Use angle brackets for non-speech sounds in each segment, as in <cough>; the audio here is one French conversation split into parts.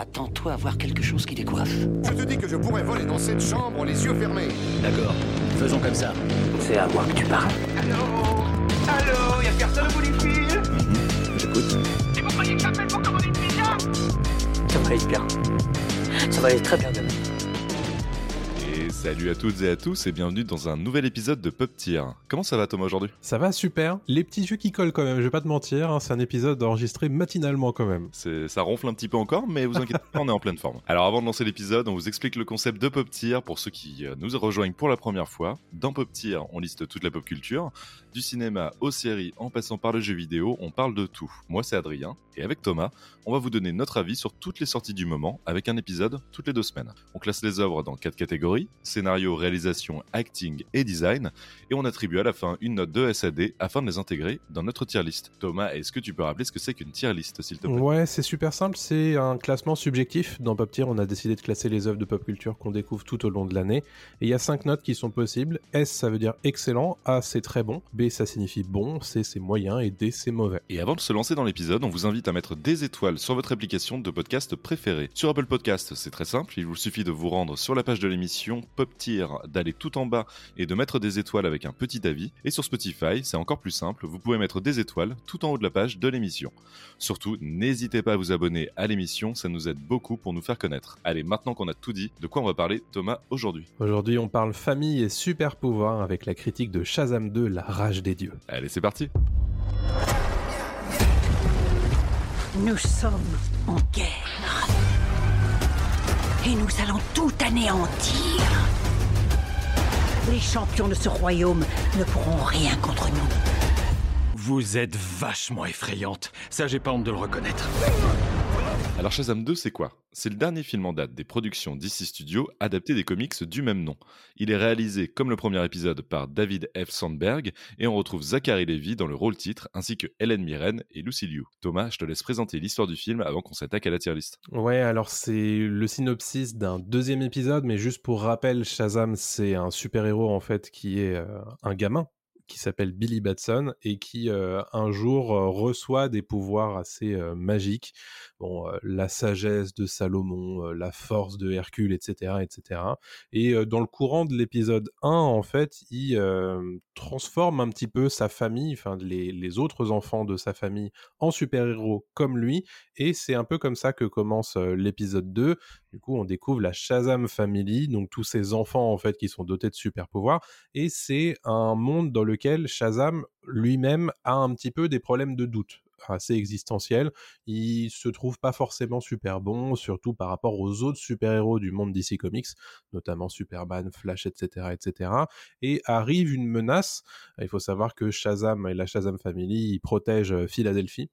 Attends-toi à voir quelque chose qui décoiffe. Je te dis que je pourrais voler dans cette chambre les yeux fermés. D'accord, faisons comme ça. C'est à moi que tu parles. Allô Allô Y'a personne au bout du fil J'écoute. Et vous croyez que j'appelle pour commander une pizza Ça va aller bien. Ça va aller très bien demain. Et salut à toutes et à tous et bienvenue dans un nouvel épisode de Pop Tier. Comment ça va Thomas aujourd'hui? Ça va super. Les petits yeux qui collent quand même, je vais pas te mentir, hein, c'est un épisode enregistré matinalement quand même. C'est- Ça ronfle un petit peu encore, mais vous inquiétez <laughs> pas, on est en pleine forme. Alors avant de lancer l'épisode, on vous explique le concept de Pop Tier pour ceux qui euh, nous rejoignent pour la première fois. Dans Pop Tier, on liste toute la pop culture, du cinéma aux séries en passant par le jeu vidéo, on parle de tout. Moi c'est Adrien, et avec Thomas, on va vous donner notre avis sur toutes les sorties du moment avec un épisode toutes les deux semaines. On classe les œuvres dans quatre catégories, scénario, réalisation, acting et design, et on attribue à la fin une note de SAD afin de les intégrer dans notre tier list. Thomas, est-ce que tu peux rappeler ce que c'est qu'une tier list s'il te plaît? Ouais, c'est super simple, c'est un classement subjectif. Dans Pop Tier, on a décidé de classer les œuvres de pop culture qu'on découvre tout au long de l'année. Et il y a cinq notes qui sont possibles. S, ça veut dire excellent, A, c'est très bon, B, ça signifie bon, C, c'est moyen, et D, c'est mauvais. Et avant de se lancer dans l'épisode, on vous invite à mettre des étoiles sur votre application de podcast préférée. Sur Apple Podcast, c'est très simple, il vous suffit de vous rendre sur la page de l'émission Pop Tier, d'aller tout en bas et de mettre des étoiles avec un petit avis. Et sur Spotify, c'est encore plus simple, vous pouvez mettre des étoiles tout en haut de la page de l'émission. Surtout, n'hésitez pas à vous abonner à l'émission, ça nous aide beaucoup pour nous faire connaître. Allez, maintenant qu'on a tout dit, de quoi on va parler Thomas aujourd'hui? Aujourd'hui, on parle famille et super pouvoir avec la critique de Shazam 2, La rage des dieux. Allez, c'est parti Nous sommes en guerre. Et nous allons tout anéantir. Les champions de ce royaume ne pourront rien contre nous. Vous êtes vachement effrayante. Ça, j'ai pas honte de le reconnaître. Alors Shazam 2, c'est quoi? C'est le dernier film en date des productions DC Studios adapté des comics du même nom. Il est réalisé comme le premier épisode par David F. Sandberg et on retrouve Zachary Levi dans le rôle titre ainsi que Helen Mirren et Lucy. Thomas, je te laisse présenter l'histoire du film avant qu'on s'attaque à la tier list. Ouais, alors c'est le synopsis d'un deuxième épisode, mais juste pour rappel, Shazam, c'est un super-héros en fait qui est euh, un gamin qui s'appelle Billy Batson et qui euh, un jour euh, reçoit des pouvoirs assez euh, magiques. La sagesse de Salomon, la force de Hercule, etc., etc. Et dans le courant de l'épisode 1, en fait, il transforme un petit peu sa famille, enfin les, autres enfants de sa famille en super-héros comme lui. Et c'est un peu comme ça que commence l'épisode 2. Du coup, on découvre la Shazam Family, donc tous ces enfants en fait qui sont dotés de super pouvoirs. Et c'est un monde dans lequel Shazam lui-même a un petit peu des problèmes de doute assez existentiels. Il se trouve pas forcément super bon, surtout par rapport aux autres super-héros du monde DC Comics, notamment Superman, Flash, etc., etc. Et arrive une menace. Il faut savoir que Shazam et la Shazam Family protègent euh, Philadelphie.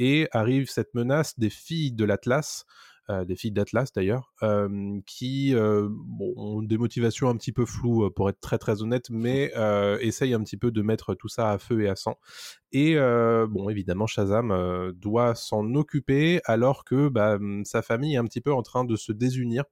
Et arrive cette menace des filles de l'Atlas, des filles d'Atlas d'ailleurs, euh, qui euh, bon, ont des motivations un petit peu floues euh, pour être très très honnête, mais euh, essayent un petit peu de mettre tout ça à feu et à sang. Et euh, bon, évidemment, Shazam euh, doit s'en occuper alors que bah, hum, sa famille est un petit peu en train de se désunir.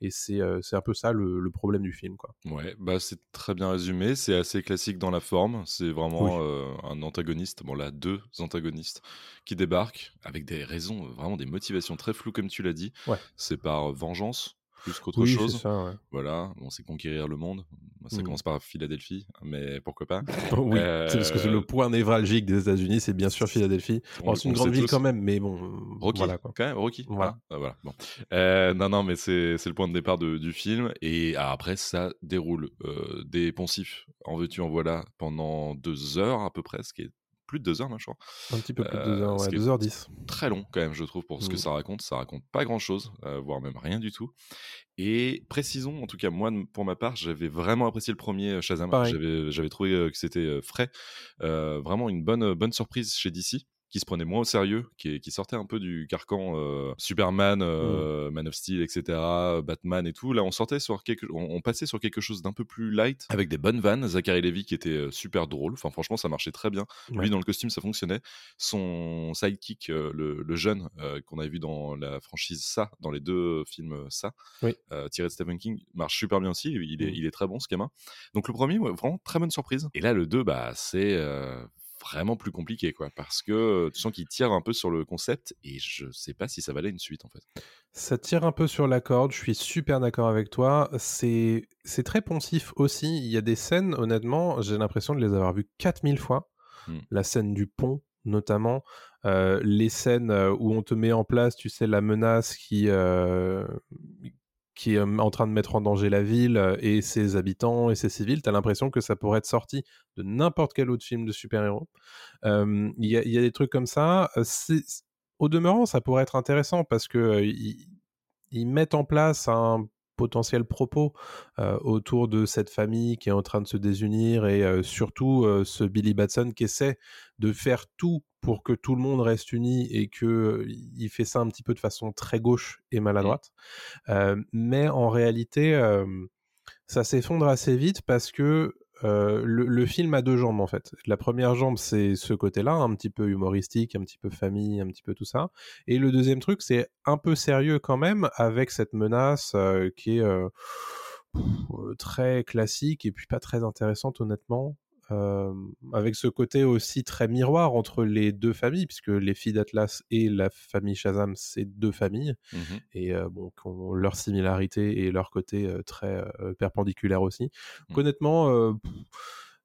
Et c'est euh, c'est un peu ça le, le problème du film, quoi. Ouais, bah c'est très bien résumé, c'est assez classique dans la forme, c'est vraiment Oui. euh, un antagoniste, bon là deux antagonistes qui débarquent avec des raisons, vraiment des motivations très floues comme tu l'as dit. Ouais. C'est par vengeance plus qu'autre Oui, chose. ça, ouais. Voilà, on sait conquérir le monde. Ça Mm. commence par Philadelphie, mais pourquoi pas. <laughs> oui, Euh, c'est parce que c'est le point névralgique des États-unis, c'est bien sûr Philadelphie. Bon, c'est une grande ville tous. quand même, mais bon, Rocky, voilà quoi. quand même, Rocky. Voilà. Ah, ah, voilà. Bon. Euh, non, non, mais c'est c'est le point de départ de- du film. Et ah, après, ça déroule euh, des poncifs en veux-tu, en voilà, pendant deux heures à peu près, ce qui est plus de deux heures, crois. Un petit peu plus de Euh, 2 heures, ouais, qui est 2h10. Très long, quand même, je trouve, pour ce que Mm. ça raconte. Ça raconte pas grand-chose, euh, voire même rien du tout. Et précisons, en tout cas, moi, pour ma part, j'avais vraiment apprécié le premier euh, Shazam. J'avais trouvé euh, que c'était euh, frais. Euh, vraiment une bonne, bonne surprise chez DC qui se prenait moins au sérieux, qui, qui sortait un peu du carcan euh, Superman, euh, Man of Steel, etc., Batman et tout. Là, on sortait sur quelque, on, on passait sur quelque chose d'un peu plus light, avec des bonnes vannes. Zachary Levy qui était euh, super drôle. Enfin, franchement, ça marchait très bien. Ouais. Lui, dans le costume, ça fonctionnait. Son sidekick, le, le jeune qu'on a vu dans la franchise Ça, dans les deux films Ça, Oui. tiré de Stephen King, marche super bien aussi. Il est, Mm. il est très bon, ce gamin. Donc le premier, ouais, vraiment très bonne surprise. Et là, le 2, bah, c'est euh, vraiment plus compliqué, quoi, parce que tu sens qu'il tire un peu sur le concept et je sais pas si ça valait une suite, en fait. Ça tire un peu sur la corde, je suis super d'accord avec toi. C'est très poncif aussi. Il y a des scènes, honnêtement, j'ai l'impression de les avoir vues 4000 fois. Hmm. La scène du pont, notamment. Euh, les scènes euh, où on te met en place, tu sais, la menace qui, euh, qui est en train de mettre en danger la ville et ses habitants et ses civils, tu as l'impression que ça pourrait être sorti de n'importe quel autre film de super-héros. Il y, a, des trucs comme ça. Au demeurant, ça pourrait être intéressant parce que euh, ils, ils mettent en place un potentiel propos euh, autour de cette famille qui est en train de se désunir et euh, surtout euh, ce Billy Batson qui essaie de faire tout pour que tout le monde reste uni et que il fait ça un petit peu de façon très gauche et maladroite. Euh, mais en réalité, ça s'effondre assez vite parce que euh, le, film a deux jambes en fait. La première jambe, c'est ce côté-là, un petit peu humoristique, un petit peu famille, un petit peu tout ça. Et le deuxième truc, c'est un peu sérieux quand même, avec cette menace euh, qui est euh, très classique et puis pas très intéressante honnêtement. Euh, avec ce côté aussi très miroir entre les deux familles, puisque les filles d'Atlas et la famille Shazam, c'est deux familles Mhm. et euh, bon, qui ont leur similarité et leur côté euh, très perpendiculaire aussi. Donc, Mm. honnêtement,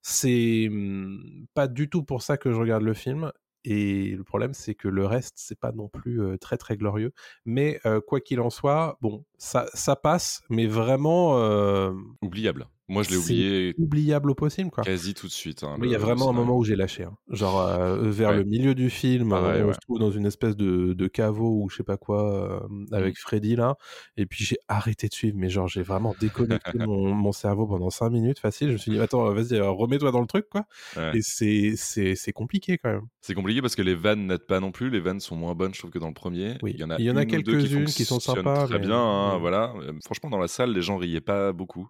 c'est hum, pas du tout pour ça que je regarde le film. Et le problème, c'est que le reste, c'est pas non plus euh, très très glorieux. Mais euh, quoi qu'il en soit, bon, ça, ça passe, mais vraiment euh, Oubliable. Moi, je l'ai C'est oublié oubliable au possible, quoi. quasi tout de suite. hein, Oui, il y a vraiment un moment où j'ai lâché. hein. Genre euh, vers Ouais. le milieu du film, Pareil, on ouais. se trouve dans une espèce de, de caveau ou je sais pas quoi euh, Mmh. avec Freddy là. Et puis j'ai arrêté de suivre, mais genre j'ai vraiment déconnecté mon, <laughs> mon cerveau pendant 5 minutes facile. Je me suis dit, attends, vas-y, euh, remets-toi dans le truc quoi. Ouais. Et c'est, c'est, c'est compliqué quand même. C'est compliqué parce que les vannes n'aident pas non plus. Les vannes sont moins bonnes, je trouve, que dans le premier. Oui. Il y en a, Il y en a une ou deux quelques-unes qui sont sympas, Très mais- bien, hein, Ouais. voilà. Euh, Franchement, dans la salle, les gens riaient pas beaucoup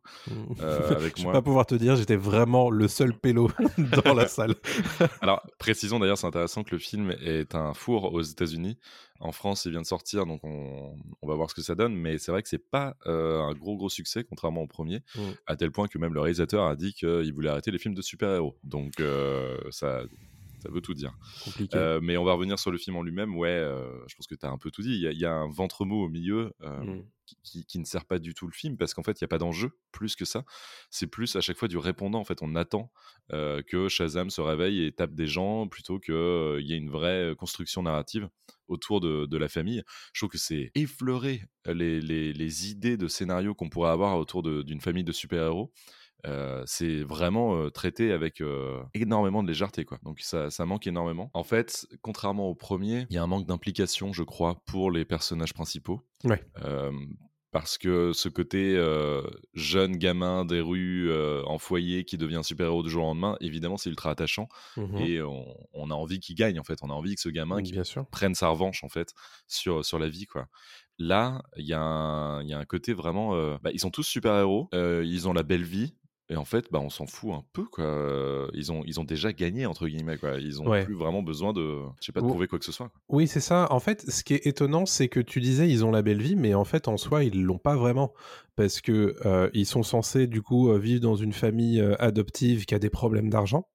euh, avec je vais moi. pas pouvoir te dire, j'étais vraiment le seul pélo <laughs> dans la salle. <laughs> Alors, précisons d'ailleurs, c'est intéressant que le film est un four aux États-Unis. En France, il vient de sortir, donc on, on va voir ce que ça donne. Mais c'est vrai que c'est pas euh, un gros gros succès, contrairement au premier, Mm. à tel point que même le réalisateur a dit qu'il voulait arrêter les films de super-héros. Donc euh, ça, ça veut tout dire. Euh, mais on va revenir sur le film en lui-même. Ouais, euh, je pense que tu as un peu tout dit. Il y a, il y a un ventre mot au milieu euh, Mm. qui, qui- ne sert pas du tout le film parce qu'en fait, il n'y a pas d'enjeu plus que ça. C'est plus à chaque fois du répondant. En fait, on attend que Shazam se réveille et tape des gens plutôt qu'il y ait une vraie construction narrative autour de, de la famille. Je trouve que c'est effleurer les, les- les idées de scénario qu'on pourrait avoir autour d'une famille de super-héros. Euh, c'est vraiment euh, traité avec euh, énormément de légèreté quoi. Donc ça, ça manque énormément. En fait, contrairement au premier, il y a un manque d'implication, je crois, pour les personnages principaux. Ouais. Parce que ce côté jeune gamin des rues en foyer qui devient super-héros du jour au lendemain, évidemment, c'est ultra attachant Mhm. et on, on a envie qu'il gagne en fait. On a envie que ce gamin qui prenne sa revanche en fait sur, sur la vie quoi. Là, il y, a un- il y a un côté vraiment. euh, bah, ils sont tous super-héros, euh, ils ont la belle vie. Et en fait, bah, on s'en fout un peu, quoi. Ils ont, ils ont déjà gagné, entre guillemets, quoi. Ils ont Ouais. plus vraiment besoin de, je sais pas, de Ou- prouver quoi que ce soit. quoi. Oui, c'est ça. En fait, ce qui est étonnant, c'est que tu disais ils ont la belle vie, mais en fait, en soi, ils l'ont pas vraiment, parce que euh, ils sont censés du coup euh, vivre dans une famille euh, adoptive qui a des problèmes d'argent.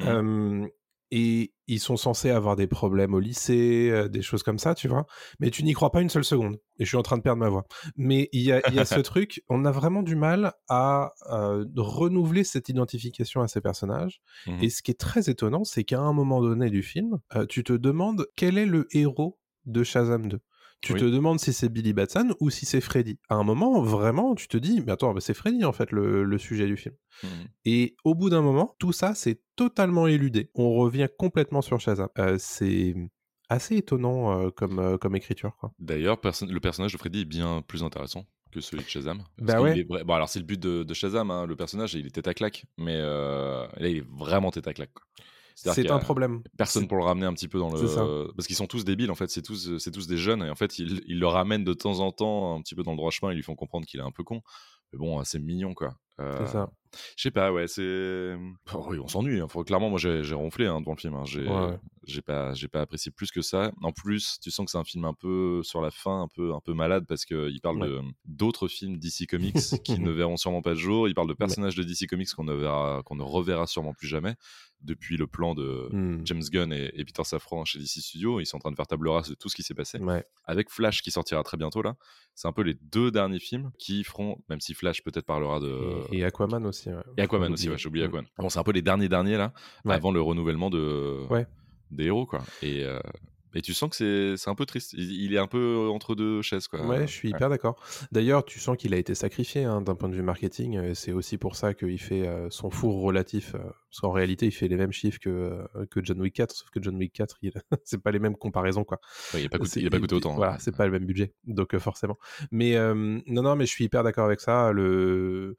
Euh, et ils sont censés avoir des problèmes au lycée, euh, des choses comme ça, tu vois. Mais tu n'y crois pas une seule seconde. Et je suis en train de perdre ma voix. Mais il y a, y a ce <laughs> truc, on a vraiment du mal à euh, renouveler cette identification à ces personnages. Mhm. Et ce qui est très étonnant, c'est qu'à un moment donné du film, euh, tu te demandes quel est le héros de Shazam 2. Tu Oui. te demandes si c'est Billy Batson ou si c'est Freddy. À un moment, vraiment, tu te dis, mais attends, bah, c'est Freddy en fait le, le sujet du film. Mhm. Et au bout d'un moment, tout ça, c'est totalement éludé. On revient complètement sur Shazam. Euh, c'est assez étonnant euh, comme, euh, comme écriture. D'ailleurs, perso- le personnage de Freddy est bien plus intéressant que celui de Shazam. Bah qu'il ouais. est vrai- Bon, alors c'est le but de, de Shazam, hein, le personnage, il est tête à claque, mais euh, là, il est vraiment tête à claque. quoi. C'est un problème. Personne pour le ramener un petit peu dans le. Parce qu'ils sont tous débiles, en fait, c'est tous, c'est tous des jeunes, et en fait, ils, ils le ramènent de temps en temps un petit peu dans le droit chemin, ils lui font comprendre qu'il est un peu con. Mais bon, c'est mignon, quoi. Euh, C'est ça. Je sais pas, ouais, c'est. Oh oui, on s'ennuie. hein. Clairement, moi, j'ai j'ai ronflé hein, devant le film. hein. J'ai Ouais. J'ai pas, j'ai pas apprécié plus que ça. En plus, tu sens que c'est un film un peu sur la fin, un peu, un peu malade parce que il parle Ouais. d'autres films DC Comics <laughs> qui ne verront sûrement pas le jour. Il parle de personnages de DC Comics qu'on ne verra, qu'on ne reverra sûrement plus jamais depuis le plan de Hmm. James Gunn et, et Peter Safran chez DC Studios. Ils sont en train de faire table rase de tout ce qui s'est passé. Ouais. Avec Flash qui sortira très bientôt là, c'est un peu les deux derniers films qui feront, même si Flash peut-être parlera de. Et, et Aquaman aussi. ouais. Et Aquaman aussi, ouais, j'ai oublié. Aquaman. Bon, c'est un peu les derniers derniers là, Ouais. avant le renouvellement de Ouais. Des héros quoi. Et, euh, et tu sens que c'est un peu triste. Il, il est un peu entre deux chaises quoi. Ouais, je suis hyper d'accord. D'ailleurs, tu sens qu'il a été sacrifié hein, d'un point de vue marketing. euh, C'est aussi pour ça qu'il fait euh, son four relatif. euh, parce qu'en réalité, il fait les mêmes chiffres que, que John Wick 4, sauf que John Wick 4, il... <laughs> c'est pas les mêmes comparaisons. quoi. Ouais, il a pas coûté, pas autant. hein. Voilà, c'est pas le même budget, donc forcément. Mais non, non, mais je suis hyper d'accord avec ça. Le,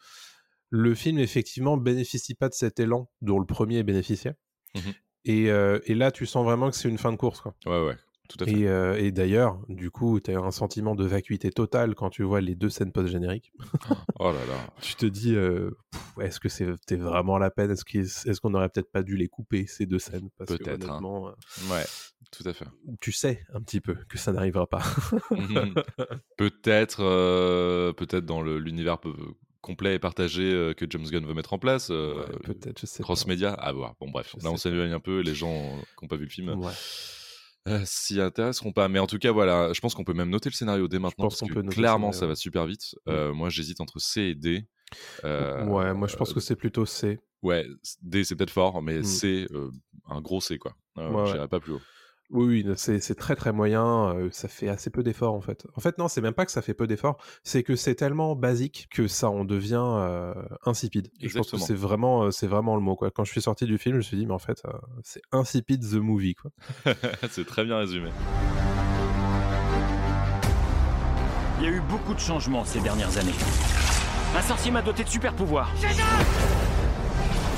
le film, effectivement, bénéficie pas de cet élan dont le premier bénéficiait. Mhm. Et, euh, et là, tu sens vraiment que c'est une fin de course. Quoi. Ouais, ouais, tout à fait. Et, euh, et d'ailleurs, du coup, tu as un sentiment de vacuité totale quand tu vois les deux scènes post-génériques. <laughs> Oh là là. <laughs> tu te dis, euh, est-ce que c'était vraiment la peine? Est-ce qu'on n'aurait peut-être pas dû les couper, ces deux scènes? Peut-être, hein. Ouais, tout à fait. tu sais un petit peu que ça n'arrivera pas. <laughs> Peut-être, peut-être dans l'univers complet et partagé euh, que James Gunn veut mettre en place. euh, Ouais, peut-être, je sais pas. Cross-média, à voir. Bon, bref, Je là on s'éloigne un peu. Les gens qui n'ont pas vu le film Ouais. euh, s'y intéresseront pas. Mais en tout cas, voilà, je pense qu'on peut même noter le scénario dès maintenant. pense parce qu'on que peut clairement, ça va super vite. Euh, moi, j'hésite entre C et D. Euh, ouais, moi je pense que c'est plutôt C. Ouais, D c'est peut-être fort, mais Mm. C, euh, un gros C quoi. Euh, Ouais, J'irai pas plus haut. Oui, oui, c'est très très moyen, euh, ça fait assez peu d'efforts en fait. En fait, non, c'est même pas que ça fait peu d'efforts, c'est que c'est tellement basique que ça en devient euh, insipide. Et Je pense que Exactement. c'est vraiment, euh, c'est vraiment le mot quoi. Quand je suis sorti du film, je me suis dit, mais en fait, euh, c'est insipide the movie quoi. <laughs> c'est très bien résumé. Il y a eu beaucoup de changements ces dernières années. Un sorcier m'a doté de super pouvoirs.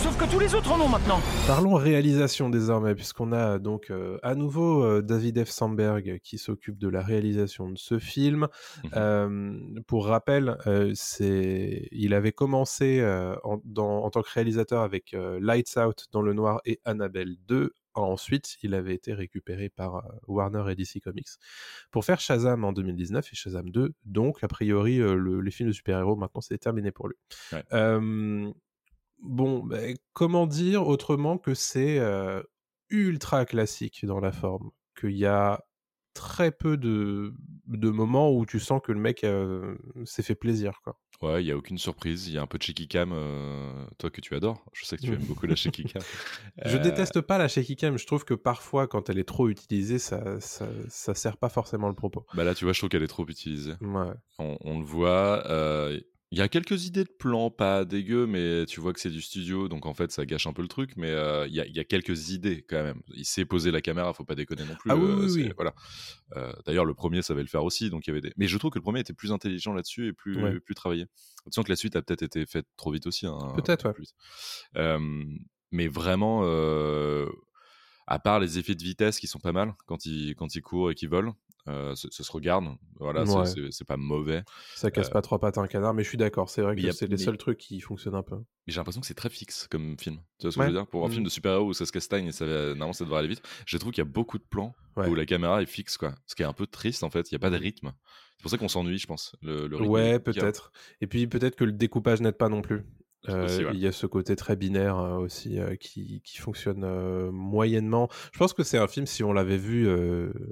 Sauf que tous les autres en ont maintenant. Parlons réalisation désormais, puisqu'on a donc euh, à nouveau euh, David F. Sandberg qui s'occupe de la réalisation de ce film. Mhm. Euh, pour rappel, euh, c'est, il avait commencé euh, en, dans- en tant que réalisateur avec euh, Lights Out dans le noir et Annabelle 2. Ensuite, il avait été récupéré par Warner et DC Comics pour faire Shazam en 2019 et Shazam 2. Donc, a priori, le- les films de super-héros, maintenant, c'est terminé pour lui. Ouais. Euh, bon, ben, comment dire autrement que c'est euh, ultra classique dans la forme, qu'il y a très peu de, de moments où tu sens que le mec euh, s'est fait plaisir, quoi. Ouais, il y a aucune surprise. Il y a un peu de shaky cam, euh, toi que tu adores. Je sais que tu aimes beaucoup la shaky cam. <laughs> Je Euh, déteste pas la shaky cam, je trouve que parfois, quand elle est trop utilisée, ça, ça, ça sert pas forcément le propos. Bah là, tu vois, je trouve qu'elle est trop utilisée. Ouais. On, on le voit. Il y a quelques idées de plans, pas dégueu, mais tu vois que c'est du studio, donc en fait ça gâche un peu le truc. Mais euh, il y, a, il y a quelques idées quand même. Il sait poser la caméra, faut pas déconner non plus. Ah oui, euh, oui. Voilà. Euh, D'ailleurs, le premier savait le faire aussi, donc il y avait des. Mais je trouve que le premier était plus intelligent là-dessus et plus Ouais. plus travaillé. Sens que la suite a peut-être été faite trop vite aussi. hein, Peut-être, ouais. plus mais vraiment. à part les effets de vitesse qui sont pas mal quand il, quand il court et qu'il vole, euh, ça, ça se regarde. Voilà, c'est- Ouais. c'est c'est pas mauvais. Ça casse pas trois pattes à un canard, mais je suis d'accord, c'est vrai Euh, mais que c'est les mais- seuls trucs qui fonctionnent un peu. Mais j'ai l'impression que c'est très fixe comme film. Tu vois ce que Ouais. je veux dire? Pour un Mhm. film de super-héros où ça se castagne et ça va, normalement ça devrait aller vite, je trouve qu'il y a beaucoup de plans Ouais. où la caméra est fixe, quoi. Ce qui est un peu triste en fait, il n'y a pas de rythme. C'est pour ça qu'on s'ennuie, je pense. Le, le rythme Ouais, peut-être. Et puis peut-être que le découpage n'aide pas non plus. Euh, Aussi, ouais. Il y a ce côté très binaire euh, aussi euh, qui, qui fonctionne euh, moyennement. Je pense que c'est un film, si on l'avait vu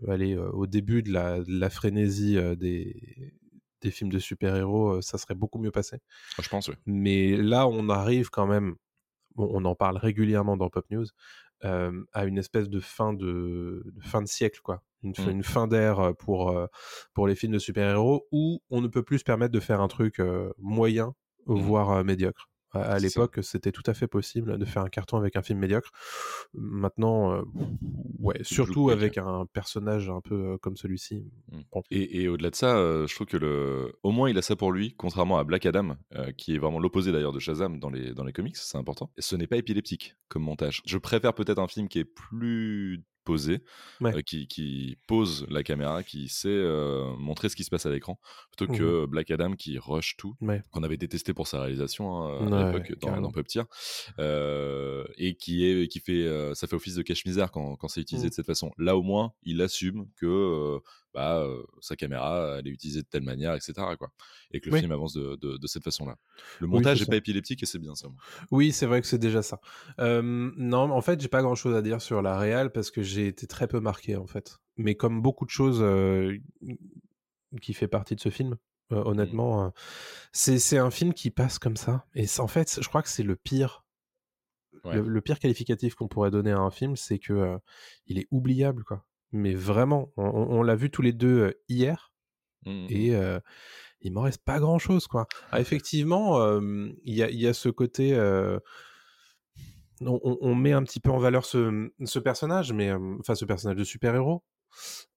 allez, au début de la, de la frénésie des, des films de super-héros, ça serait beaucoup mieux passé. Ah, je pense, oui. Mais là, on arrive quand même, bon, on en parle régulièrement dans Pop News, à une espèce de fin de, de fin de siècle, quoi. Une, fin- Mm. une fin d'ère pour, pour les films de super-héros où on ne peut plus se permettre de faire un truc moyen, Mm. voire médiocre. À, l'époque, c'était tout à fait possible de faire un carton avec un film médiocre. Maintenant, euh, ouais, surtout avec un personnage un peu euh, comme celui-ci. Mm. Bon. Et, et au-delà de ça, euh, je trouve que le, au moins il a ça pour lui, contrairement à Black Adam, euh, qui est vraiment l'opposé d'ailleurs de Shazam dans les dans les comics, c'est important. Et ce n'est pas épileptique comme montage. Je préfère peut-être un film qui est plus Ouais. euh, qui, qui pose la caméra, qui sait euh, montrer ce qui se passe à l'écran, plutôt que Black Adam qui rush tout, Mmh Ouais. qu'on avait détesté pour sa réalisation hein, à l'époque dans, dans Puppeteer, euh, et qui est qui fait ça fait office de cache-misère quand, quand c'est utilisé Mm. de cette façon. Là au moins, il assume que bah, euh, sa caméra elle est utilisée de telle manière, etc. Quoi. Et que le Oui. film avance de, de, de cette façon-là. Le montage n'est pas épileptique et c'est bien ça. moi. Oui, c'est vrai que c'est déjà ça. Euh, non, en fait, j'ai pas grand chose à dire sur la réal parce que j'ai été très peu marqué en fait. Mais comme beaucoup de choses euh, qui fait partie de ce film, euh, honnêtement, euh, c'est un film qui passe comme ça. Et en fait, je crois que c'est le pire. Ouais. Le, le pire qualificatif qu'on pourrait donner à un film, c'est que euh, il est oubliable, quoi. Mais vraiment, on, l'a vu tous les deux hier Mm, mm. et euh, il m'en reste pas grand chose quoi. Ah, effectivement, euh, il y, a, il y a ce côté. euh, on, met un petit peu en valeur ce, ce personnage, mais enfin ce personnage de super-héros.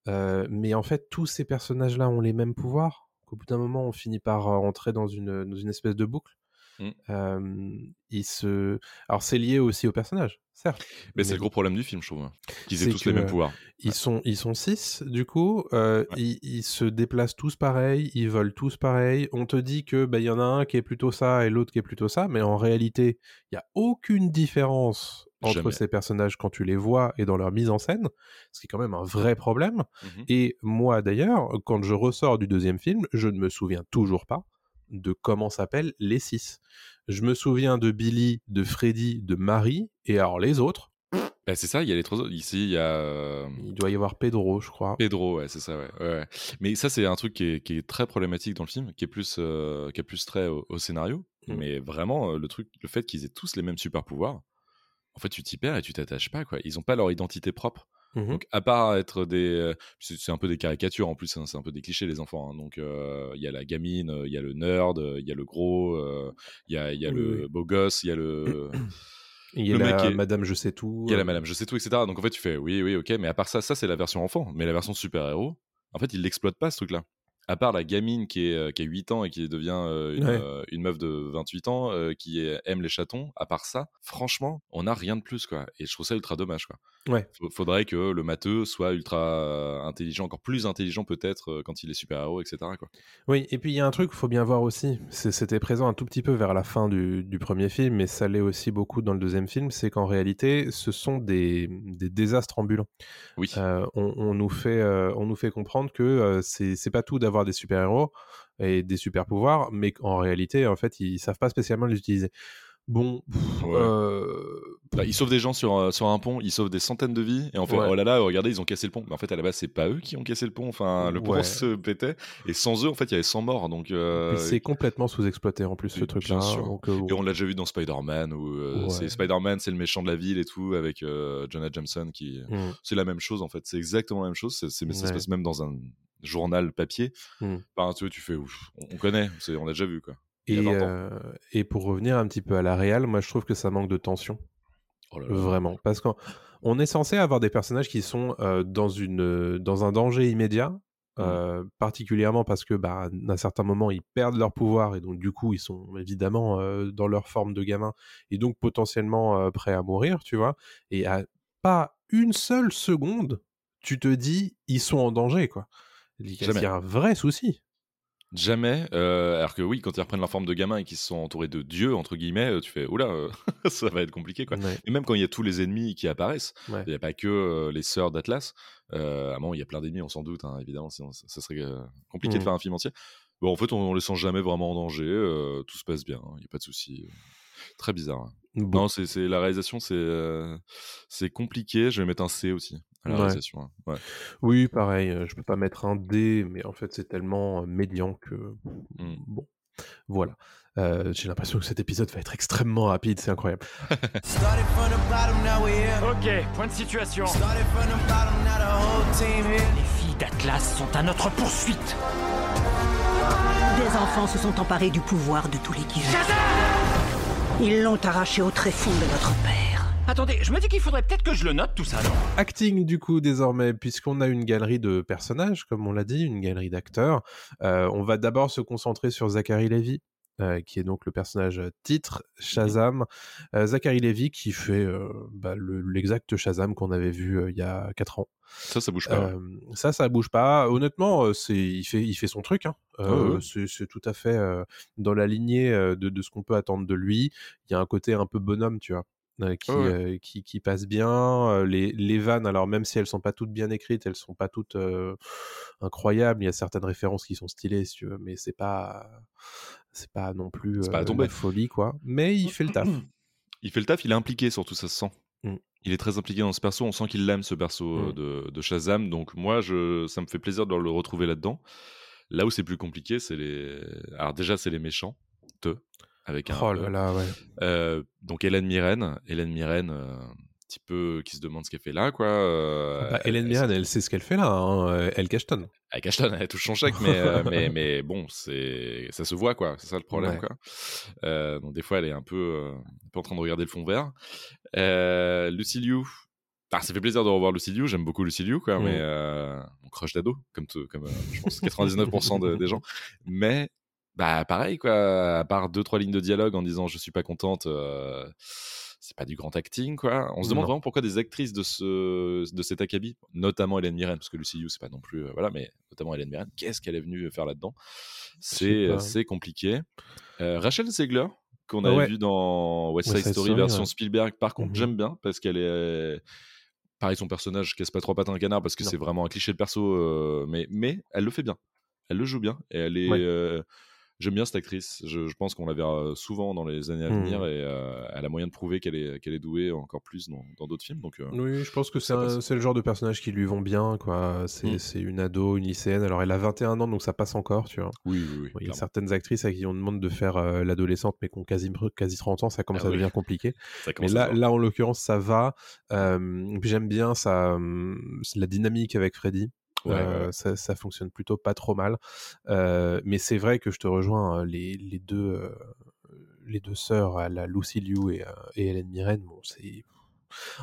Mais en fait, tous ces personnages-là ont les mêmes pouvoirs. Qu'au bout d'un moment, on finit par entrer dans une, dans une espèce de boucle. Euh, il se... Alors, c'est lié aussi au personnage, certes. Mais c'est le gros problème du film, je trouve. Qu'ils aient tous les mêmes pouvoirs. Ils sont, ils sont six, du coup. euh, Ouais. ils, ils se déplacent tous pareil, ils volent tous pareil. On te dit que bah, il y en a un qui est plutôt ça et l'autre qui est plutôt ça, mais en réalité, il y a aucune différence entre Jamais. ces personnages quand tu les vois et dans leur mise en scène, ce qui est quand même un vrai problème. Mhm. Et moi, d'ailleurs, quand je ressors du deuxième film, je ne me souviens toujours pas de comment s'appellent les six. Je me souviens de Billy, de Freddy, de Marie, et alors les autres, Bah, c'est ça, il y a les trois autres. Ici, il y a. euh, il doit y avoir Pedro, je crois. Pedro, ouais, c'est ça, ouais. Mais ça, c'est un truc qui est, qui est très problématique dans le film, qui est plus, euh, qui a plus trait au, au scénario. Mm. Mais vraiment, euh, le truc, le fait qu'ils aient tous les mêmes super pouvoirs, en fait, tu t'y perds et tu t'attaches pas, quoi. Ils ont pas leur identité propre. Mhm. Donc, à part être des. C'est un peu des caricatures en plus, hein, c'est un peu des clichés, les enfants. hein. Donc, euh, il y a la gamine, il y a le nerd, il y a le gros, euh, il y a, il y a Oui, le oui. beau gosse, il y a le. Il y a Le la est- Madame Je sais tout. Il y a la madame, je sais tout, etc. Donc en fait, tu fais oui, oui, ok, mais à part ça, ça c'est la version enfant. Mais la version super-héros, en fait, ils l'exploitent pas ce truc-là. À part la gamine qui, est, euh, qui a 8 ans et qui devient euh, une, Ouais. euh, une meuf de 28 ans qui aime les chatons, à part ça, franchement, on n'a rien de plus, quoi. Et je trouve ça ultra dommage, quoi. Ouais. Faudrait que le matheux soit ultra intelligent, encore plus intelligent peut-être quand il est super-héros, etc. Quoi. Oui, et puis il y a un truc qu'il faut bien voir aussi. C'était présent un tout petit peu vers la fin du, du premier film, mais ça l'est aussi beaucoup dans le deuxième film. C'est qu'en réalité, ce sont des, des désastres ambulants. Oui. Euh, on, on nous fait, euh, on nous fait comprendre que euh, c'est pas tout d'avoir des super-héros et des super-pouvoirs, mais qu'en réalité, en fait, ils savent pas spécialement les utiliser. Bon, pff, Ouais. euh, Bah, ils sauvent des gens sur, euh, sur un pont, ils sauvent des centaines de vies, et en fait, Ouais. oh là là, regardez, ils ont cassé le pont. Mais en fait, à la base, c'est pas eux qui ont cassé le pont. Enfin, le pont Ouais. se pétait, et sans eux, en fait, il y avait 100 morts. Donc, euh, c'est complètement sous-exploité en plus ce truc-là. euh, et on l'a déjà vu dans Spider-Man, où c'est Spider-Man, c'est le méchant de la ville et tout, avec Jonah Jameson qui. hmm. C'est la même chose, en fait. C'est exactement la même chose. C'est, mais ça se passe même dans un journal papier. Mm. Enfin, tu, tu fais, ouf, on, on connaît, on a déjà vu, quoi. Il y Et, a 20 ans. euh, et pour revenir un petit peu à la réal, moi je trouve que ça manque de tension. Oh là là. Vraiment. Parce qu'on on est censé avoir des personnages qui sont euh, dans, une, dans un danger immédiat, Mmh. euh, particulièrement parce que bah, à un certain moment ils perdent leur pouvoir et donc du coup ils sont évidemment euh, dans leur forme de gamin et donc potentiellement euh, prêts à mourir, tu vois. Et à pas une seule seconde, tu te dis ils sont en danger, quoi. Y a un vrai souci. Jamais. euh, alors que oui, quand ils reprennent leur forme de gamin et qu'ils se sont entourés de dieux, entre guillemets, euh, tu fais, oula, euh, <laughs> ça va être compliqué, quoi. Ouais, Et même quand il y a tous les ennemis qui apparaissent, il ouais. n'y a pas que euh, les sœurs d'Atlas. Moment, il y a plein d'ennemis, on s'en doute, hein, évidemment, sinon ça, ça serait compliqué de Mhm. faire un film entier. Bon, en fait, on, on les sent jamais vraiment en danger, tout se passe bien, il n'y a pas de souci. Très bizarre. hein. Bon. Non, c'est c'est- la réalisation, c'est c'est compliqué. Je vais mettre un C aussi à la Ouais. réalisation. hein. Ouais. Oui, pareil, euh, je peux pas mettre un D, mais en fait c'est tellement euh, médian que Mm. bon, voilà. Euh, J'ai l'impression que cet épisode va être extrêmement rapide, c'est incroyable. Ok, point de situation. Started from the bottom, now the whole team here. Les filles d'Atlas sont à notre poursuite. Des enfants se sont emparés du pouvoir de tous les dieux. Ils l'ont arraché au tréfonds de notre père. Attendez, je me dis qu'il faudrait peut-être que je le note tout ça, non Acting du coup désormais, puisqu'on a une galerie de personnages, comme on l'a dit, une galerie d'acteurs. Euh, on va d'abord se concentrer sur Zachary Levy. euh, qui est donc le personnage titre Shazam, euh, Zachary Levy qui fait euh, bah, le- l'exact Shazam qu'on avait vu euh, il y a 4 ans. Ça, ça bouge pas. Euh, ça, ça bouge pas. Honnêtement, c'est il fait il fait son truc. Hein. Euh. C'est tout à fait euh, dans la lignée de, de ce qu'on peut attendre de lui. Il y a un côté un peu bonhomme, tu vois. Euh, Qui, euh, qui, qui passe bien Euh, les, les vannes alors même si elles sont pas toutes bien écrites elles sont pas toutes incroyables il y a certaines références qui sont stylées si tu veux mais c'est pas c'est pas non plus pas la folie quoi mais il fait le taf <clears throat> Il fait le taf, il est impliqué surtout, ça se sent. Mm. Il est très impliqué dans ce perso, on sent qu'il l'aime ce perso euh, Mm. de, de Shazam, donc moi je, ça me fait plaisir de le retrouver là-dedans. Là où c'est plus compliqué, c'est les. Alors déjà, c'est les méchants, te, avec un. oh E. là là ouais Euh, donc Hélène Mirren, Hélène Mirren, euh, un petit peu qui se demande ce qu'elle fait là, quoi. euh, Bah, Hélène elle- Mirren elle sait ce qu'elle fait là hein, euh, elle cachetonne avec Ashton, elle touche son chèque, mais, euh, <laughs> mais, mais bon, c'est, ça se voit, quoi. C'est ça le problème, Ouais. quoi. Euh, donc, des fois, elle est un peu, euh, un peu en train de regarder le fond vert. Euh, Lucy Liu. Ah, ça fait plaisir de revoir Lucy Liu. J'aime beaucoup Lucy Liu, quoi, mais euh, mon crush d'ado, comme, comme euh, je pense 99% de- des gens. Mais, bah, pareil, quoi. À part deux, trois lignes de dialogue en disant je suis pas contente. euh, c'est pas du grand acting, quoi. On se demande Non. vraiment pourquoi des actrices de, ce, de cet acabit, notamment Hélène Mirren, parce que Lucy Liu, c'est pas non plus. euh, voilà, mais notamment Hélène Mirren, qu'est-ce qu'elle est venue faire là-dedans? C'est c'est compliqué. Euh, Rachel Zegler, qu'on avait ouais. vu dans West Side, West Side Story, Story, version ouais. Spielberg, par contre, Mhm. j'aime bien, parce qu'elle est. Pareil, son personnage casse pas trop patin un canard, parce que c'est vraiment un cliché de perso, mais, mais elle le fait bien. Elle le joue bien, et elle est. Ouais. Euh, J'aime bien cette actrice. Je, je pense qu'on la verra souvent dans les années à Mhm. venir et euh, elle a moyen de prouver qu'elle est, qu'elle est douée encore plus dans d'autres films. Donc, euh, Oui, je pense que c'est le genre de personnage qui lui vont bien, quoi. C'est une ado, une lycéenne. Alors, elle a 21 ans, donc ça passe encore, tu vois. oui, oui, il y a certaines actrices à qui on demande de faire euh, l'adolescente, mais qui ont quasi, quasi 30 ans, ça commence Ah à oui. devenir compliqué. <laughs> Mais là, là, en l'occurrence, ça va. Euh, j'aime bien ça, hum, la dynamique avec Freddy. Ouais, Euh, ouais. Ça, ça fonctionne plutôt pas trop mal. Euh, mais c'est vrai que je te rejoins, hein, les, les deux, euh, les deux sœurs, à la Lucy Liu et, et Hélène Mirren, bon, c'est.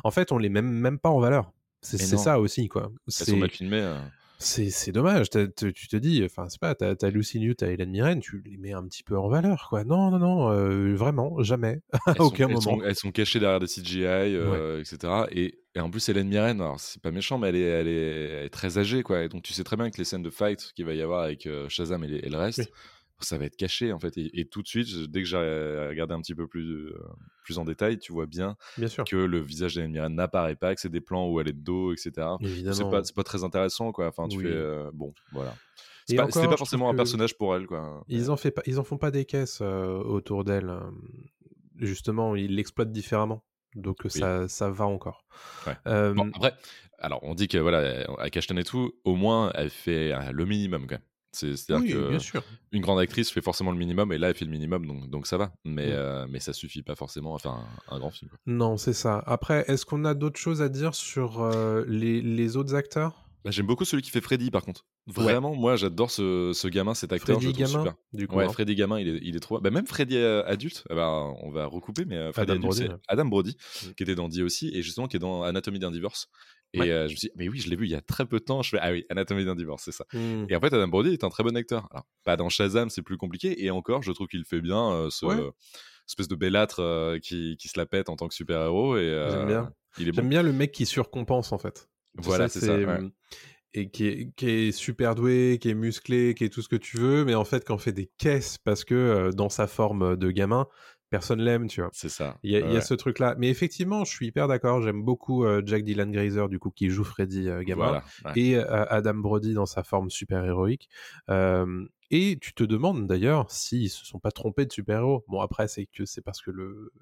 En fait, on les met même pas en valeur. C'est ça aussi, quoi. Elles sont C'est mal filmées. c'est dommage. Tu tu te dis, enfin, c'est pas, t'as as Lucy Liu, t'as Hélène Mirren, tu les mets un petit peu en valeur, quoi. Non, non, non, vraiment, jamais, <laughs> à sont- aucun elles moment. sont, elles sont cachées derrière des CGI, etc. Et, et en plus, Hélène Mirren, alors c'est pas méchant, mais elle est, elle, est, elle est très âgée, quoi. Et donc tu sais très bien que les scènes de fight qu'il va y avoir avec euh, Shazam et, les- et le reste, Oui. ça va être caché, en fait. Et, et tout de suite, je- dès que j'ai regardé un petit peu plus, euh, plus en détail, tu vois bien Bien sûr. que le visage d'Hélène Mirren n'apparaît pas, que c'est des plans où elle est de dos, etc. C'est pas, pas très intéressant, quoi. Enfin, tu Oui. fais. euh, bon, voilà. Pas- C'était pas forcément un personnage pour elle, quoi. Ils en, fait pas, ils en font pas des caisses autour d'elle. justement, ils l'exploitent différemment. Donc ça, ça va encore. Ouais. Euh, Bon, après, alors on dit que voilà, avec Ashton et tout, au moins elle fait euh, le minimum quand même. C'est- C'est-à-dire oui, que bien sûr. une grande actrice fait forcément le minimum et là elle fait le minimum donc, donc ça va. Mais, Mm. euh, mais ça suffit pas forcément à faire un, un grand film. quoi. Non, c'est ça. Après, est-ce qu'on a d'autres choses à dire sur euh, les, les autres acteurs? Bah, J'aime beaucoup celui qui fait Freddy par contre. Vraiment, moi j'adore ce, ce gamin, cet acteur. Freddy je Gamin, super. du coup. Ouais, hein. Freddy gamin, il est, il est trop. Bah, même Freddy euh, adulte, eh ben, on va recouper, mais euh, Freddy Adam adulte, Brody, c'est ouais. Adam Brody, Mm. qui était dans Die aussi, et justement qui est dans Anatomie d'un divorce. Et Ouais. euh, je me suis dit, mais oui, je l'ai vu il y a très peu de temps. Je fais, ah oui, Anatomie d'un divorce, c'est ça. Hmm. Et en fait, Adam Brody est un très bon acteur. Alors, pas dans Shazam, c'est plus compliqué. Et encore, je trouve qu'il fait bien euh, ce Ouais. espèce de bellâtre euh, qui, qui se la pète en tant que super-héros. Et euh, J'aime bien. Il est bon. J'aime bien le mec qui surcompense en fait. Voilà, c'est ça, ouais. hum, Et qui est, qui est super doué, qui est musclé, qui est tout ce que tu veux, mais en fait, qui en fait des caisses parce que euh, dans sa forme de gamin, personne l'aime, tu vois. C'est ça. Il y y a ce truc-là. Mais effectivement, je suis hyper d'accord. J'aime beaucoup euh, Jack Dylan Grazer, du coup, qui joue Freddy euh, gamin. Voilà. ouais. Et euh, Adam Brody dans sa forme super-héroïque. Et tu te demandes d'ailleurs s'ils se sont pas trompés de super-héros. Bon, après, c'est que c'est parce que le.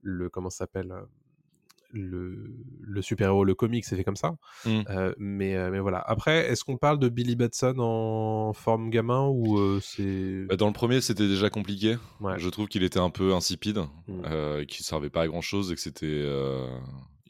le comment ça s'appelle le, le super-héros, le comic, c'est fait comme ça. Mm. Euh, mais, euh, mais voilà. Après, est-ce qu'on parle de Billy Batson en forme gamin ou euh, c'est. Bah, dans le premier, c'était déjà compliqué. Ouais. Je trouve qu'il était un peu insipide, Mm. euh, qu'il servait pas à grand chose et que c'était.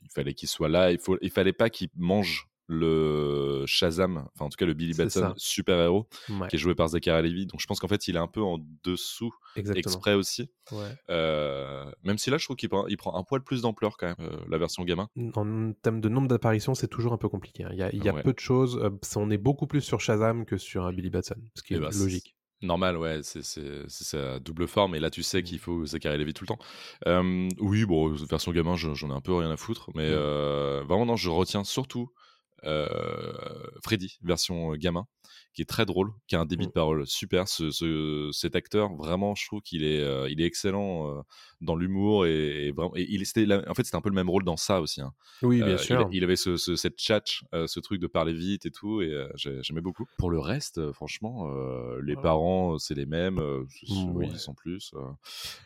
il fallait qu'il soit là. Il, faut... il fallait pas qu'il mange le Shazam, enfin en tout cas le Billy Batson super-héros, Ouais, qui est joué par Zachary Levi. Donc je pense qu'en fait, il est un peu en dessous exactement. exprès aussi. Ouais. Euh, même si là, je trouve qu'il prend, il prend un poil plus d'ampleur quand même, euh, la version gamin. En termes de nombre d'apparitions, c'est toujours un peu compliqué. hein. Il y a, il y a Ouais. peu de choses. euh, on est beaucoup plus sur Shazam que sur un Billy Batson, ce qui Eh est c'est- logique. Normal, ouais, c'est sa double forme, et là tu sais qu'il faut Zachary Levi tout le temps. Euh, oui, bon, version gamin, je- j'en ai un peu rien à foutre, mais euh, vraiment, non, je retiens surtout Freddy, version euh, gamin, qui est très drôle, qui a un débit de parole super. Ce, ce- cet acteur, vraiment, je trouve qu'il est, euh, il est excellent euh, dans l'humour, et, et vraiment, et il c'était la- en fait, c'était un peu le même rôle dans ça aussi. hein. Oui, bien Euh, il, sûr. il avait ce, ce- cette tchatch, euh, ce truc de parler vite et tout, et j'ai- j'aimais beaucoup. Pour le reste, franchement, les Ouais. parents, c'est les mêmes, c- oui, Ouais. sans plus.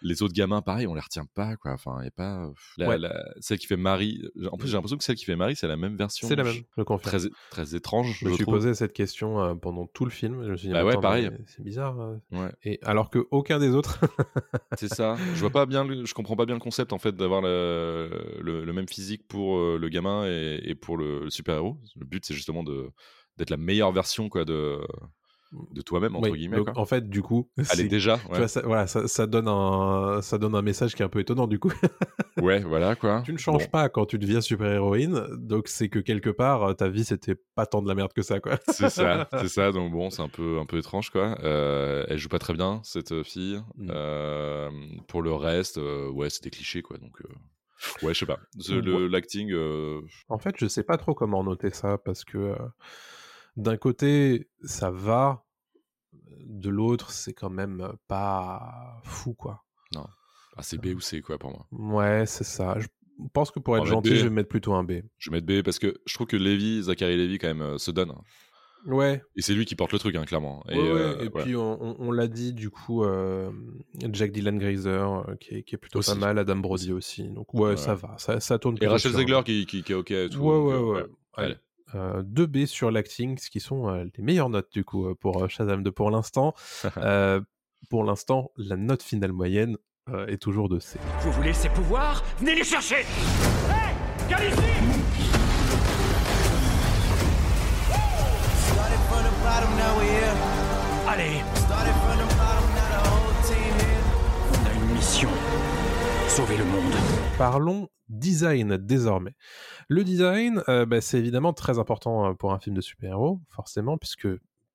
Les autres gamins, pareil, on les retient pas, quoi. Enfin, y a pas. la- Ouais. la- celle qui fait Marie. En plus, j'ai l'impression que celle qui fait Marie, c'est la même version. C'est la même, je confirme. Très, très étrange. Je me suis trouve. posé cette question euh, pendant tout le film. Je me suis dit, Bah ouais, pareil. C'est bizarre. euh. Ouais. Et alors que aucun des autres. <laughs> C'est ça. Je vois pas bien, le- je comprends pas bien le concept en fait d'avoir le, le, le même physique pour euh, le gamin et, et pour le, le super héros. Le but c'est justement de d'être la meilleure version quoi de de toi-même entre Oui, guillemets. donc, quoi. en fait, du coup, Elle c'est- est déjà. tu Ouais. vois, ça, voilà, ça, ça donne un, ça donne un message qui est un peu étonnant du coup. <laughs> Ouais, voilà quoi. tu ne changes Bon, pas quand tu deviens super-héroïne, donc c'est que quelque part, euh, ta vie, c'était pas tant de la merde que ça, quoi. C'est ça, <laughs> c'est ça. Donc bon, c'est un peu, un peu étrange, quoi. Euh, elle joue pas très bien cette fille. Mm. Euh, pour le reste, euh, ouais, c'était cliché, quoi. Donc euh, ouais, je sais pas. L'acting, euh, En fait, je sais pas trop comment noter ça parce que euh, d'un côté, ça va, de l'autre, c'est quand même euh, pas fou, quoi. ah, c'est B ou C, quoi, pour moi. Ouais, c'est ça. Je pense que pour être gentil, B. je vais mettre plutôt un B. Je vais mettre B parce que je trouve que Lévy, Zachary Lévy, quand même, euh, se donne. Ouais, Et c'est lui qui porte le truc, hein, clairement. Et, ouais, ouais, euh, et puis on, on- on l'a dit du coup, euh, Jack Dylan Grazer euh, qui, est, qui est plutôt pas mal, Adam Brody aussi. Donc ouais, ça va, ça, ça tourne. Et Rachel Zegler qui, qui, qui est OK et tout. Ouais, ouais, euh, ouais. Allez. Allez. Euh, 2B sur l'acting, ce qui sont euh, les meilleures notes du coup euh, pour euh, Shazam 2 pour l'instant. <laughs> Euh, pour l'instant, la note finale moyenne euh, est toujours de C. Vous voulez ces pouvoirs? Venez les chercher Viens ici. Allez, Parlons design désormais. Le design, euh, bah, c'est évidemment très important euh, pour un film de super-héros, forcément, puisque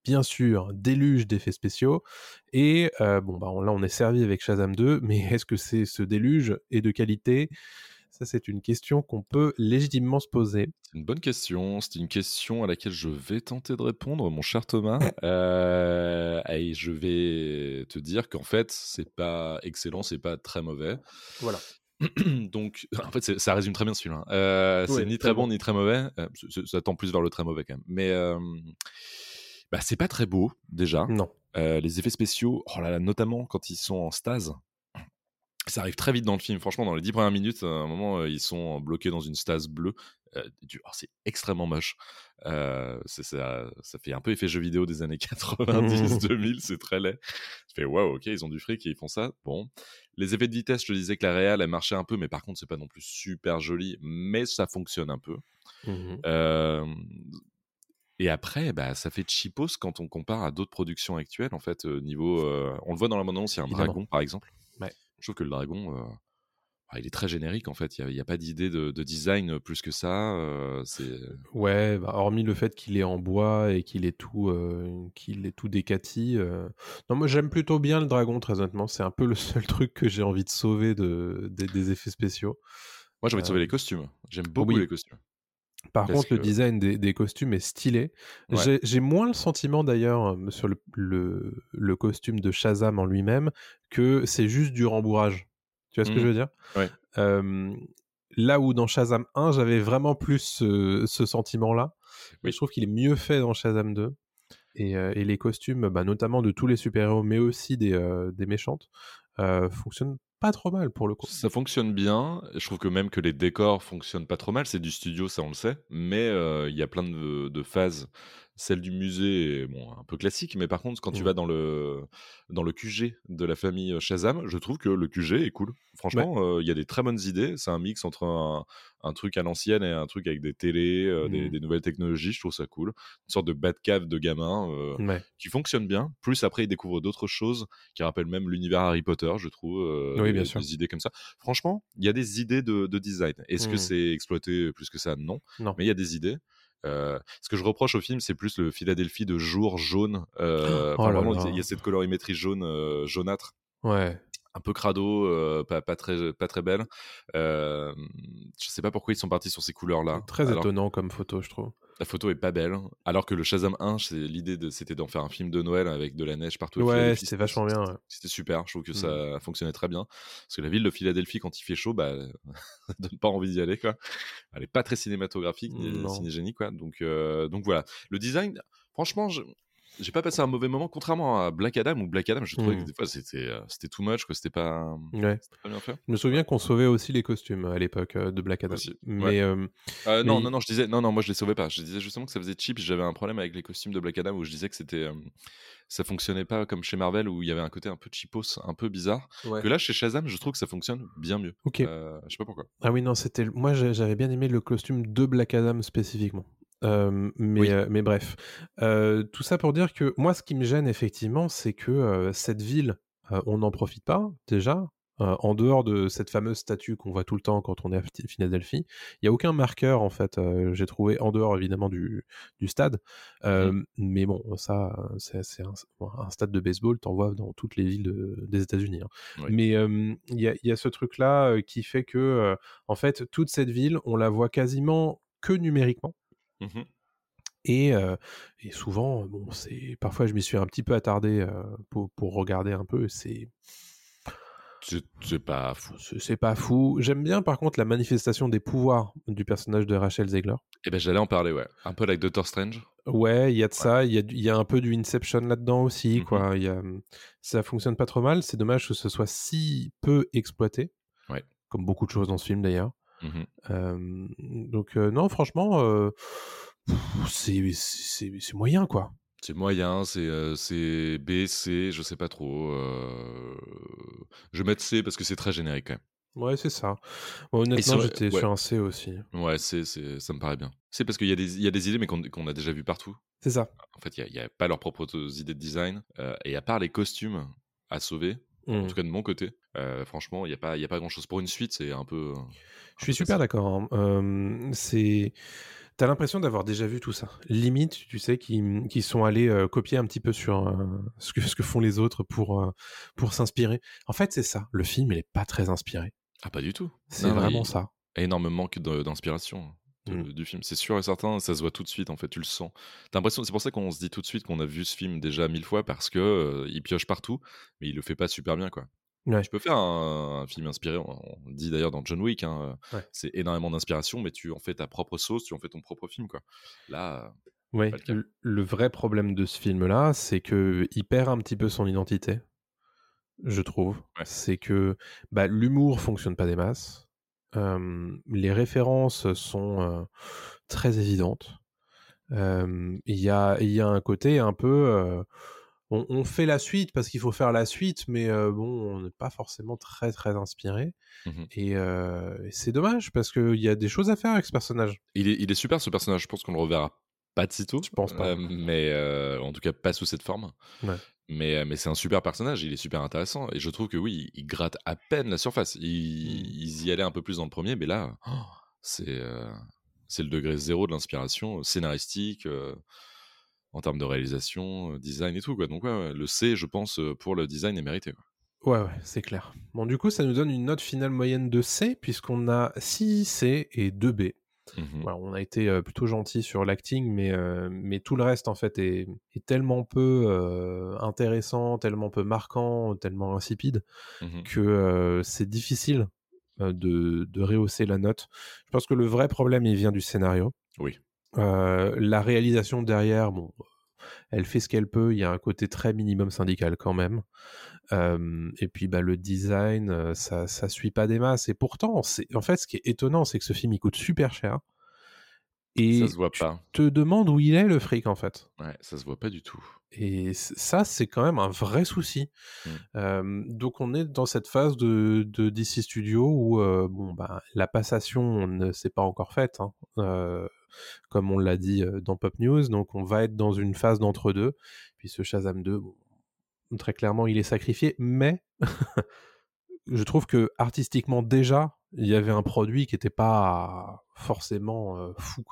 bien sûr, déluge d'effets spéciaux. Et euh, bon, bah, là, on est servi avec Shazam 2, mais est-ce que ce déluge est de qualité? Ça, c'est une question qu'on peut légitimement se poser. C'est une bonne question. C'est une question à laquelle je vais tenter de répondre, mon cher Thomas. <laughs> Euh, et je vais te dire qu'en fait, c'est pas excellent, c'est pas très mauvais. Voilà. <clears throat> Donc, en fait, ça résume très bien ce film. hein. Euh, Ouais, c'est ni très très bon, bon. ni très mauvais. Euh, ça tend plus vers le très mauvais quand même. Mais bah, c'est pas très beau déjà. Non. Les effets spéciaux, oh là là, notamment quand ils sont en stase. Ça arrive très vite dans le film. Franchement, dans les dix premières minutes, à un moment, euh, ils sont bloqués dans une stase bleue. Euh, oh, c'est extrêmement moche. Euh, ça, ça fait un peu effet jeu vidéo des années 90, 2000. C'est très laid. Je fais waouh, ok, ils ont du fric et ils font ça. Bon. Les effets de vitesse, je te disais que la réal, elle marchait un peu, mais par contre, c'est pas non plus super joli, mais ça fonctionne un peu. Euh, et après, bah, ça fait cheapos quand on compare à d'autres productions actuelles. En fait, niveau, on le voit dans la bande-annonce, il y a un Évidemment. dragon, par exemple. Je trouve que le dragon, euh, ah, il est très générique. En fait, il n'y a, pas d'idée de, de design plus que ça. euh, Ouais, bah, hormis le fait qu'il est en bois et qu'il est tout, euh, qu'il est tout décati. euh, Non, moi j'aime plutôt bien le dragon, très honnêtement. C'est un peu le seul truc que j'ai envie de sauver de, des- des effets spéciaux. Moi, j'ai envie de sauver Euh, les costumes. J'aime beaucoup oui. les costumes. Par Parce contre, le design des, des costumes est stylé. Ouais. J'ai- moins le sentiment d'ailleurs euh, sur le, le, le costume de Shazam en lui-même que c'est juste du rembourrage. Tu vois ce que Mhm. je veux dire? Ouais. Euh, Là où dans Shazam 1, j'avais vraiment plus ce, ce sentiment-là. Mais. Je trouve qu'il est mieux fait dans Shazam 2. Et, euh, et les costumes, bah, notamment de tous les super-héros, mais aussi des, euh, des méchantes, fonctionnent pas trop mal pour le coup. Ça fonctionne bien. Je trouve que même que les décors fonctionnent pas trop mal. C'est du studio, ça on le sait. Mais euh, il y a plein de, de phases. Celle du musée est bon, un peu classique. Mais par contre, quand tu Mhm. vas dans le, dans le QG de la famille Shazam, je trouve que le QG est cool. Franchement, euh, il y a des très bonnes idées. C'est un mix entre un, un truc à l'ancienne et un truc avec des télés, euh, des, des nouvelles technologies. Je trouve ça cool. Une sorte de Batcave de gamin. euh, Ouais. qui fonctionne bien. Plus après, ils découvrent d'autres choses qui rappellent même l'univers Harry Potter, je trouve. Oui, des, bien sûr. des idées comme ça. Franchement, il y a des idées de, de design. Est-ce que Mm. c'est exploité plus que ça? Non. Non. Mais il y a des idées. Euh, ce que je reproche au film, c'est plus le Philadelphie de jour jaune. Euh, Oh vraiment, il y a cette colorimétrie jaune, euh, jaunâtre Ouais. un peu crado, euh, pas, pas très pas très belle. Euh, je sais pas pourquoi ils sont partis sur ces couleurs-là. Très Alors, étonnant comme photo, je trouve. La photo est pas belle. Alors que le Shazam 1, c'est l'idée de- c'était d'en faire un film de Noël avec de la neige partout. Ouais, c'était vachement bien. ouais. C'était super. Je trouve que ça fonctionnait très bien. Parce que la ville de Philadelphie, quand il fait chaud, bah, <laughs> ça donne pas envie d'y aller, quoi. Elle est pas très cinématographique, ni cinégénique, quoi. Donc, euh, donc voilà. Le design, franchement, je- j'ai pas passé un mauvais moment, contrairement à Black Adam, où Black Adam, je trouvais que des fois, c'était, euh, c'était too much, que c'était pas, Ouais. c'était pas bien fait. Je me souviens qu'on sauvait aussi les costumes à l'époque euh, de Black Adam. Aussi, ouais. Mais euh, Euh, non, Mais- non, non, je disais, non, non, moi je les sauvais pas. Je disais justement que ça faisait cheap. J'avais un problème avec les costumes de Black Adam où je disais que c'était, euh, ça fonctionnait pas comme chez Marvel où il y avait un côté un peu cheapos, un peu bizarre. Que là, chez Shazam, je trouve que ça fonctionne bien mieux. ok. Je sais pas pourquoi. Ah oui, non, c'était. Moi, j'avais bien aimé le costume de Black Adam spécifiquement. Euh, mais, Oui. euh, mais bref. Euh, tout ça pour dire que moi, ce qui me gêne effectivement, c'est que cette ville, on n'en profite pas déjà. En dehors de cette fameuse statue qu'on voit tout le temps quand on est à Phi- Philadelphie, il n'y a aucun marqueur en fait. j'ai trouvé en dehors évidemment du, du stade, Euh, mais bon, ça, c'est un, stade de baseball, t'en vois dans toutes les villes de- des États-Unis. hein. Oui. Mais il y, a, il y a ce truc-là euh, qui fait que, en fait, toute cette ville, on la voit quasiment que numériquement. Mhm. Et, euh, et souvent, bon, c'est parfois je m'y suis un petit peu attardé euh, pour, pour regarder un peu. C'est pas fou. c'est pas fou. J'aime bien par contre la manifestation des pouvoirs du personnage de Rachel Zegler. Et ben j'allais en parler, ouais. Un peu like Doctor Strange. Ouais, il y a de ça. Il y a, y un peu du Inception là-dedans aussi. Mhm. quoi. Il y a, ça fonctionne pas trop mal. C'est dommage que ce soit si peu exploité. Ouais. Comme beaucoup de choses dans ce film d'ailleurs. Euh, donc non, franchement, c'est moyen quoi. C'est moyen, c'est euh, B, C, je sais pas trop. euh, Je vais mettre C parce que c'est très générique quand Ouais, c'est ça. Bon, honnêtement, j'étais ouais. sur un C aussi. même. Ouais, C, ça me paraît bien. C'est parce qu'il y, a des- y a des idées mais qu'on a déjà vu partout. C'est ça. En fait, il n'y a, pas leurs propres idées de design. euh, et à part les costumes à sauver, en tout cas de mon côté, euh, franchement, il n'y a pas, y a pas grand chose pour une suite. C'est un peu. Je suis super d'accord. hein. Euh, c'est. T'as l'impression d'avoir déjà vu tout ça. Limite, tu sais, qui qui sont allés euh, copier un petit peu sur euh, ce, que, ce que font les autres pour, euh, pour s'inspirer. En fait, c'est ça. Le film, il est pas très inspiré. Ah, pas du tout. C'est Non, vraiment il- ça. Énormément que de- d'inspiration de- Mm. du film. C'est sûr et certain, ça se voit tout de suite, en fait, tu le sens. T'as l'impression, c'est pour ça qu'on se dit tout de suite qu'on a vu ce film déjà mille fois parce que euh, il pioche partout, mais il le fait pas super bien, quoi. Ouais. Tu peux faire un, un film inspiré, on, le dit d'ailleurs dans John Wick, hein, euh, Ouais. c'est énormément d'inspiration, mais tu en fais ta propre sauce, tu en fais ton propre film, quoi. Là, Ouais, le vrai problème de ce film-là, c'est que il perd un petit peu son identité, je trouve. C'est que bah, l'humour fonctionne pas des masses. Euh, les références sont euh, très évidentes. Euh, Il y, a, il y a un côté un peu... on, on fait la suite parce qu'il faut faire la suite, mais euh, bon, on n'est pas forcément très très inspiré. Et, euh, et c'est dommage parce qu'il y a des choses à faire avec ce personnage. il est, il est super ce personnage, je pense qu'on le reverra pas de sitôt. Je pense pas. Euh, mais euh, en tout cas, pas sous cette forme. Ouais. Mais, mais c'est un super personnage, il est super intéressant. Et je trouve que oui, il, il gratte à peine la surface. Il-. Ils y allaient un peu plus dans le premier, mais là, oh, c'est euh, c'est le degré zéro de l'inspiration scénaristique, en termes de réalisation, euh, design et tout. Quoi. Donc, ouais, le C, je pense, euh, pour le design est mérité. Quoi. Ouais, ouais, c'est clair. Bon, du coup, ça nous donne une note finale moyenne de C, puisqu'on a 6 C et 2 B. Voilà, on a été euh, plutôt gentil sur l'acting, mais, euh, mais tout le reste, en fait, est, est tellement peu euh, intéressant, tellement peu marquant, tellement insipide, Mhm. que c'est difficile de, de rehausser la note. Je pense que le vrai problème, il vient du scénario. Oui. Euh, la réalisation derrière, bon, elle fait ce qu'elle peut. Il y a un côté très minimum syndical quand même. Euh, et puis bah, le design, euh, ça, ça suit pas des masses. Et pourtant, en fait, ce qui est étonnant, c'est que ce film il coûte super cher. Et Ça se voit tu pas. te demandes où il est le fric en fait. Ouais, ça se voit pas du tout. Et ça, c'est quand même un vrai souci. Mm. Euh, donc, on est dans cette phase de, de DC Studio où euh, bon, bah, la passation ne s'est pas encore faite, hein, comme on l'a dit dans Pop News. Donc, on va être dans une phase d'entre-deux. Puis ce Shazam 2, bon, très clairement, il est sacrifié. Mais <laughs> je trouve que artistiquement, déjà, il y avait un produit qui n'était pas forcément fou.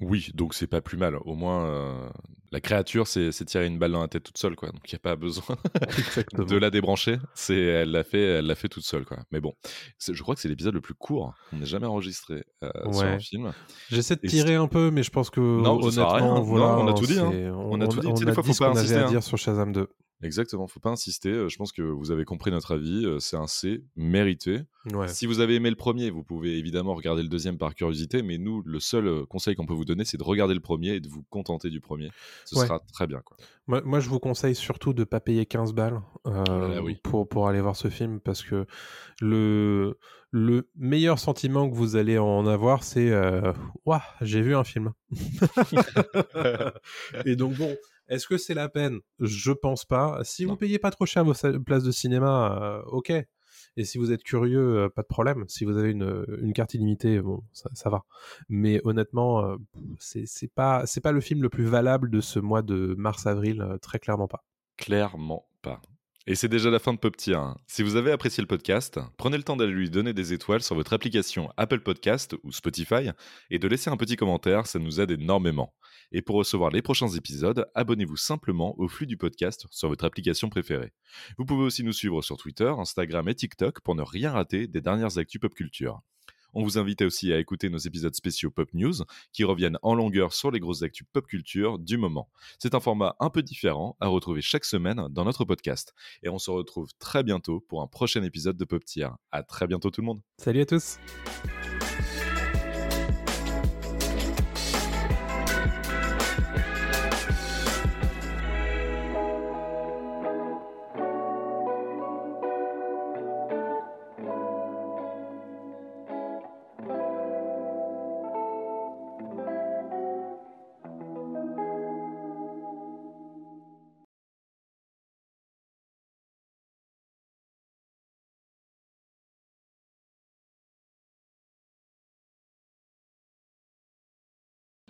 Oui, donc c'est pas plus mal. Au moins, euh, la créature s'est s'est tiré une balle dans la tête toute seule, quoi. Donc il n'y a pas besoin <laughs> de la débrancher. C'est, elle l'a fait, elle l'a fait toute seule, quoi. Mais bon, c'est- je crois que c'est l'épisode le plus court qu'on ait jamais enregistré euh, sur un film. J'essaie de tirer un peu, mais je pense que Non, honnêtement, rien. voilà, Non, on a tout dit, hein. c'est- On a tout dit. Sais, des a fois, dit faut pas qu'on avait insister, à hein. dire sur Shazam 2. Exactement, faut pas insister. Je pense que vous avez compris notre avis. C'est un C mérité. Ouais. Si vous avez aimé le premier, vous pouvez évidemment regarder le deuxième par curiosité, mais nous, le seul conseil qu'on peut vous donner, c'est de regarder le premier et de vous contenter du premier. Ce Ouais. sera très bien, quoi. Moi, moi, je vous conseille surtout de pas payer 15 balles euh, oui. pour, pour aller voir ce film parce que le, le meilleur sentiment que vous allez en avoir, c'est Ouah, j'ai vu un film. <laughs> <laughs> Et donc, bon, est-ce que c'est la peine? Je pense pas. Si vous Non. payez pas trop cher vos places de cinéma, euh, ok. Et si vous êtes curieux, euh, pas de problème. Si vous avez une, une carte illimitée, bon, ça, ça va. Mais honnêtement, euh, c'est pas, c'est pas le film le plus valable de ce mois de mars-avril, euh, très clairement pas. Clairement pas. Et c'est déjà la fin de Tier. hein. Si vous avez apprécié le podcast, prenez le temps d'aller lui donner des étoiles sur votre application Apple Podcast ou Spotify et de laisser un petit commentaire, ça nous aide énormément. Et pour recevoir les prochains épisodes, abonnez-vous simplement au flux du podcast sur votre application préférée. Vous pouvez aussi nous suivre sur Twitter, Instagram et TikTok pour ne rien rater des dernières actus pop culture. On vous invite aussi à écouter nos épisodes spéciaux Pop News qui reviennent en longueur sur les grosses actus pop culture du moment. C'est un format un peu différent à retrouver chaque semaine dans notre podcast. Et on se retrouve très bientôt pour un prochain épisode de Pop Tier. À très bientôt tout le monde. Salut à tous